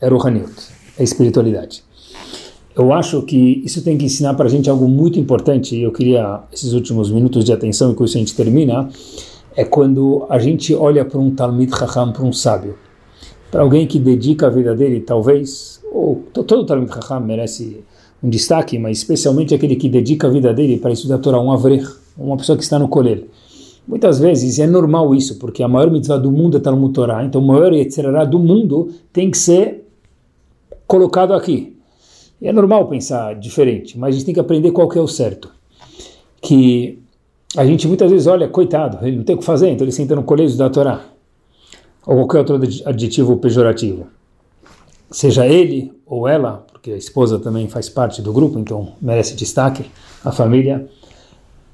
é Ruhaniut, é espiritualidade. Eu acho que isso tem que ensinar para a gente algo muito importante, e eu queria, esses últimos minutos de atenção, e com isso a gente termina, é quando a gente olha para um Talmid Chacham, para um sábio, para alguém que dedica a vida dele, talvez, ou todo Talmid Chacham merece um destaque, mas especialmente aquele que dedica a vida dele para estudar a Torá, um avrech, uma pessoa que está no colher. Muitas vezes é normal isso, porque a maior mitzvah do mundo é Talmud Torá, então o maior Yetzirará do mundo tem que ser colocado aqui. É normal pensar diferente, mas a gente tem que aprender qual que é o certo. Que a gente muitas vezes olha, coitado, ele não tem o que fazer, então ele senta no colégio da Torá. Ou qualquer outro adjetivo pejorativo. Seja ele ou ela, porque a esposa também faz parte do grupo, então merece destaque, a família.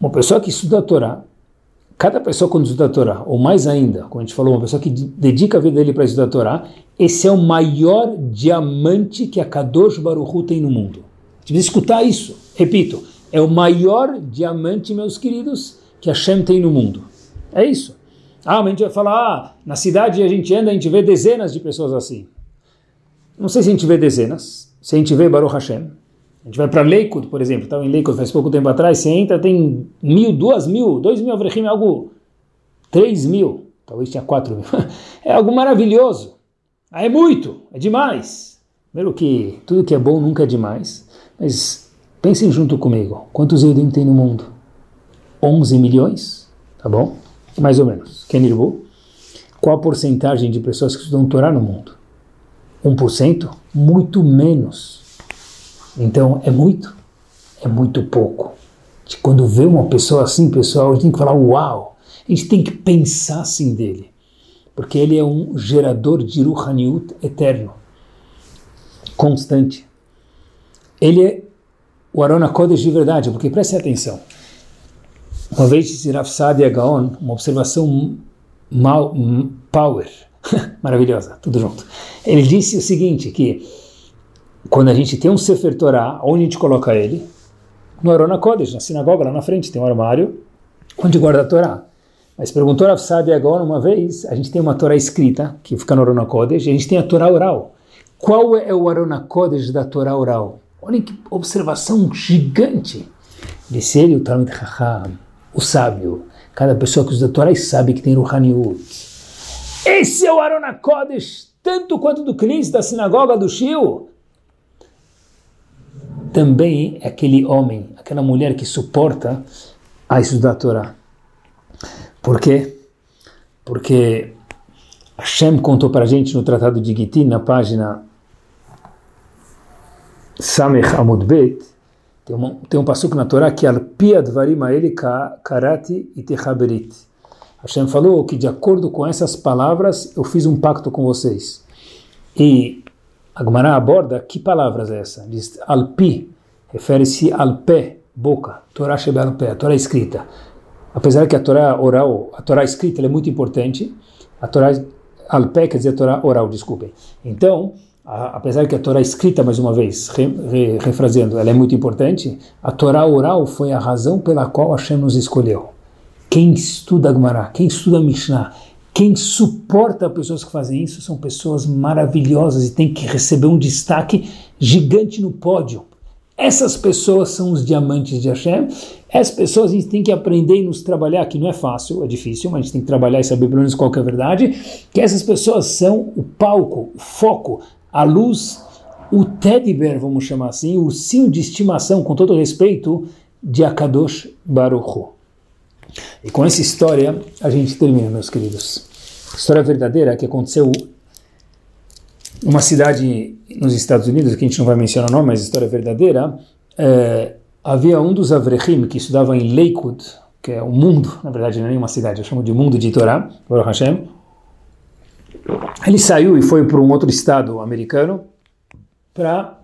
Uma pessoa que estuda a Torá, cada pessoa quando estuda a Torá, ou mais ainda, como a gente falou, uma pessoa que dedica a vida dele para estudar a Torá, esse é o maior diamante que a Kadosh Baruchu tem no mundo. A escutar isso. Repito, é o maior diamante, meus queridos, que a Shem tem no mundo. É isso. Ah, mas a gente vai falar, ah, na cidade a gente anda, a gente vê dezenas de pessoas assim. Não sei se a gente vê dezenas, se a gente vê Baruch Hashem. A gente vai para Lakewood, por exemplo, estava em Lakewood faz pouco tempo atrás, você entra, tem mil, duas mil, dois mil Avrechim, algo, três mil, talvez tinha quatro mil. É algo maravilhoso. Ah, é muito, é demais. Primeiro que tudo que é bom nunca é demais, mas pensem junto comigo, quantos Eudim tem no mundo? 11 milhões, tá bom? Mais ou menos. Kenirbu, qual a porcentagem de pessoas que estudam Torá no mundo? 1%? Muito menos. Então, é muito? É muito pouco. Quando vê uma pessoa assim, pessoal, a gente tem que falar, uau! A gente tem que pensar assim dele porque ele é um gerador de Ruhaniut eterno, constante. Ele é o Arona Kodesh de verdade, porque preste atenção. Uma vez disse Rav Sadia Gaon, uma observação mal, power, maravilhosa, tudo junto. Ele disse o seguinte, que quando a gente tem um Sefer Torah, onde a gente coloca ele? No Arona Kodesh, na sinagoga, lá na frente, tem um armário onde guarda a Torá. Mas perguntou a Sabe agora uma vez, a gente tem uma Torá escrita, que fica no Arona Kodesh, e a gente tem a Torá oral. Qual é o Arona Kodesh da Torá oral? Olha que observação gigante. Disse ele, o Talmud Chacham, o sábio. Cada pessoa que usa a Torá sabe que tem Ruhaniut. Esse é o Arona Kodesh, tanto quanto do Cris, da sinagoga do Shio. Também é aquele homem, aquela mulher que suporta a estudar a Torá. Por quê? Porque Hashem contou para a gente no Tratado de Gitin, na página Samech Amud Bet, tem, uma, tem um passuco na Torá que Alpia Dvarim Aeli Karati e Techaberit. Hashem falou que de acordo com essas palavras eu fiz um pacto com vocês. E Agmará aborda que palavras é essa? Diz Alpi, refere-se al pé, boca, Torá Shebel pé, a Torá escrita apesar que a Torá oral, a Torá escrita é muito importante, a Torá Alpé quer dizer Torá oral, desculpem. Então, apesar que a Torá escrita, mais uma vez, re, re, ela é muito importante, a Torá oral foi a razão pela qual Hashem nos escolheu. Quem estuda Gemara, quem estuda Mishnah, quem suporta pessoas que fazem isso são pessoas maravilhosas e tem que receber um destaque gigante no pódio. Essas pessoas são os diamantes de Hashem. Essas pessoas a gente tem que aprender e nos trabalhar, que não é fácil, é difícil, mas a gente tem que trabalhar e saber pelo menos qual é a verdade, que essas pessoas são o palco, o foco, a luz, o teddy bear, vamos chamar assim, o ursinho de estimação, com todo respeito, de Akadosh Baruch E com essa história a gente termina, meus queridos. História verdadeira que aconteceu uma cidade nos Estados Unidos, que a gente não vai mencionar o nome, mas história verdadeira, é, havia um dos Avrechim que estudava em Lakewood, que é o mundo, na verdade não é nenhuma cidade, eu chamo de mundo de Torá, Baruch Hashem. Ele saiu e foi para um outro estado americano para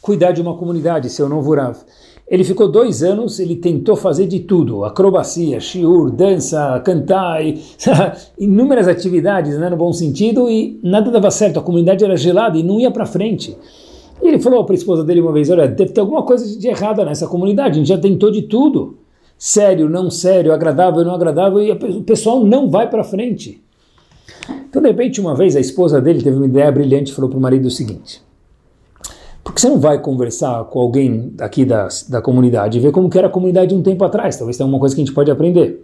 cuidar de uma comunidade, seu novo Rav. Ele ficou dois anos, ele tentou fazer de tudo, acrobacia, shiur, dança, cantar, e, inúmeras atividades, né, no bom sentido, e nada dava certo, a comunidade era gelada e não ia para frente. E ele falou para a esposa dele uma vez, olha, deve ter alguma coisa de errada nessa comunidade, a gente já tentou de tudo, sério, não sério, agradável, não agradável, e o pessoal não vai para frente. Então, de repente, uma vez a esposa dele teve uma ideia brilhante e falou para o marido o seguinte, porque você não vai conversar com alguém aqui da, da comunidade e ver como que era a comunidade um tempo atrás? Talvez tenha uma coisa que a gente pode aprender.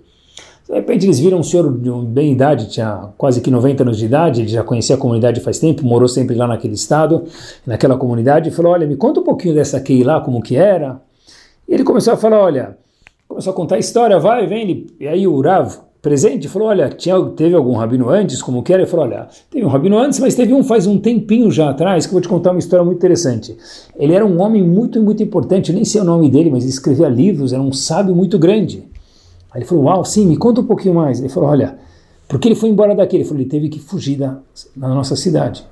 De repente eles viram um senhor de bem idade, tinha quase que 90 anos de idade, ele já conhecia a comunidade faz tempo, morou sempre lá naquele estado, naquela comunidade, e falou, olha, me conta um pouquinho dessa Kei lá, como que era. E ele começou a falar, olha, começou a contar a história, vai, vem, e aí o Rav, presente, falou, olha, tinha, teve algum rabino antes, como que era? Ele falou, olha, teve um rabino antes, mas teve um faz um tempinho já atrás, que eu vou te contar uma história muito interessante. Ele era um homem muito, muito importante, nem sei o nome dele, mas ele escrevia livros, era um sábio muito grande. Aí ele falou, uau, sim, me conta um pouquinho mais. Ele falou, olha, porque ele foi embora daqui? Ele falou, ele teve que fugir da, da nossa cidade.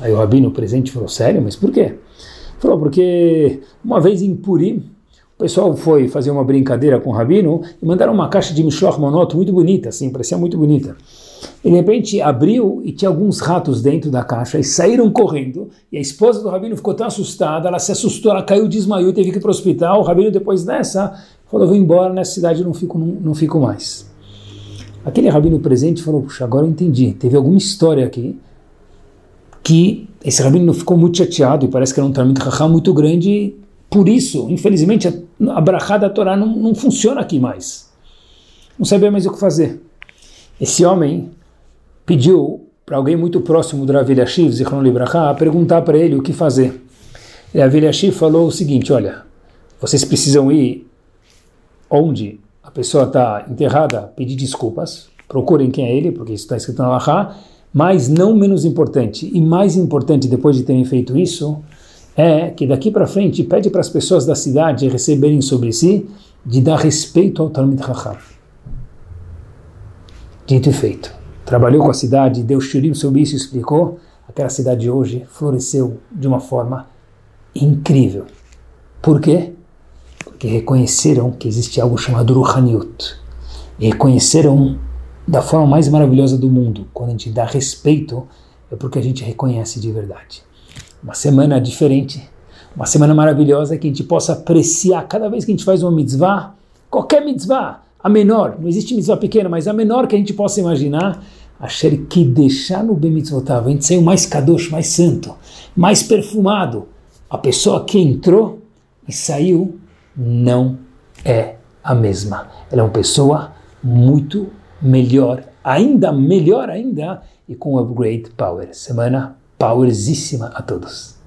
Aí o rabino presente falou, sério, mas por quê? Ele falou, porque uma vez em Purim, o pessoal foi fazer uma brincadeira com o Rabino e mandaram uma caixa de Mishloch Monot muito bonita, assim, parecia muito bonita. E de repente abriu e tinha alguns ratos dentro da caixa e saíram correndo. E a esposa do Rabino ficou tão assustada, ela se assustou, ela caiu, desmaiou, teve que ir para o hospital. O Rabino, depois dessa, falou: Vou embora, nessa cidade não fico, não, não fico mais. Aquele Rabino presente falou: Puxa, agora eu entendi. Teve alguma história aqui que esse Rabino ficou muito chateado e parece que era um Talmud muito grande por isso, infelizmente, a brachá da Torá não, não funciona aqui mais. Não sabia mais o que fazer. Esse homem pediu para alguém muito próximo do Rav Eliashiv, Zichron Libraha, perguntar para ele o que fazer. E Rav Eliashiv falou o seguinte, olha, vocês precisam ir onde a pessoa está enterrada, pedir desculpas, procurem quem é ele, porque isso está escrito na Lahá, mas não menos importante, e mais importante depois de terem feito isso, é que daqui para frente pede para as pessoas da cidade receberem sobre si de dar respeito ao Talmud Chacham. Dito e feito. Trabalhou com a cidade, deu shirim sobre isso e explicou. Aquela cidade hoje floresceu de uma forma incrível. Por quê? Porque reconheceram que existe algo chamado Ruhaniut. Reconheceram da forma mais maravilhosa do mundo. Quando a gente dá respeito, é porque a gente reconhece de verdade uma semana diferente, uma semana maravilhosa que a gente possa apreciar cada vez que a gente faz uma mitzvah, qualquer mitzvah, a menor, não existe mitzvah pequena, mas a menor que a gente possa imaginar, Asher que deixar no bem mitzvotav, a gente saiu mais kadosh, mais santo, mais perfumado. A pessoa que entrou e saiu não é a mesma. Ela é uma pessoa muito melhor, ainda melhor ainda, e com upgrade power. Semana powerzíssima a todos.